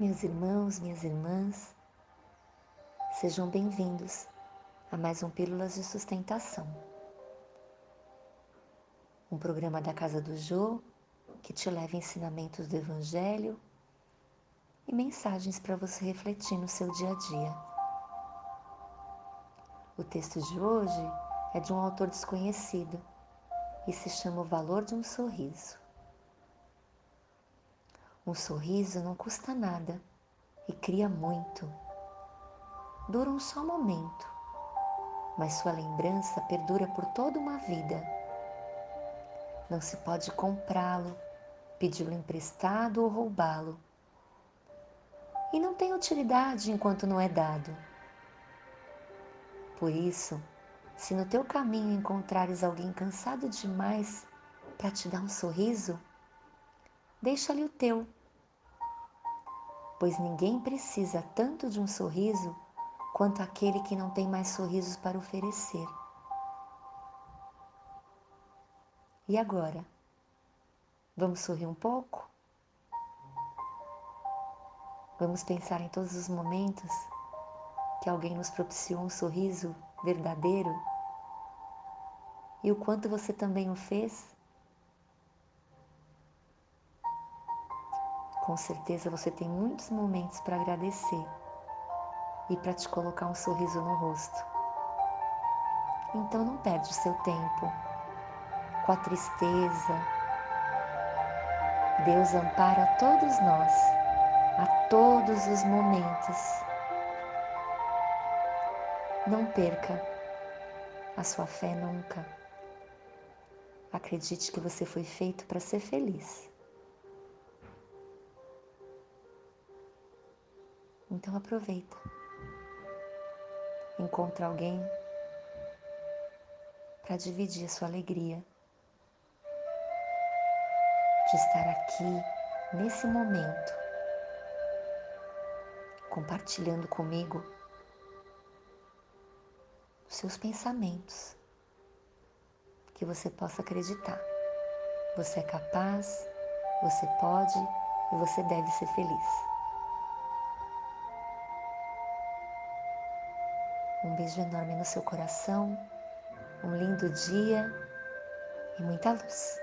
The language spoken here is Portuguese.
Meus irmãos, minhas irmãs, sejam bem-vindos a mais um Pílulas de Sustentação. Um programa da Casa do Jô que te leva ensinamentos do Evangelho e mensagens para você refletir no seu dia a dia. O texto de hoje é de um autor desconhecido e se chama O Valor de um Sorriso. Um sorriso não custa nada e cria muito. Dura um só momento, mas sua lembrança perdura por toda uma vida. Não se pode comprá-lo, pedi-lo emprestado ou roubá-lo. E não tem utilidade enquanto não é dado. Por isso, se no teu caminho encontrares alguém cansado demais para te dar um sorriso, deixa-lhe o teu pois ninguém precisa tanto de um sorriso quanto aquele que não tem mais sorrisos para oferecer. E agora? Vamos sorrir um pouco? Vamos pensar em todos os momentos que alguém nos propiciou um sorriso verdadeiro e o quanto você também o fez Com certeza você tem muitos momentos para agradecer e para te colocar um sorriso no rosto. Então não perde o seu tempo com a tristeza. Deus ampara todos nós, a todos os momentos. Não perca a sua fé nunca. Acredite que você foi feito para ser feliz. Então aproveita. Encontra alguém para dividir a sua alegria de estar aqui nesse momento, compartilhando comigo os seus pensamentos, que você possa acreditar. Você é capaz, você pode e você deve ser feliz. Um beijo enorme no seu coração, um lindo dia e muita luz.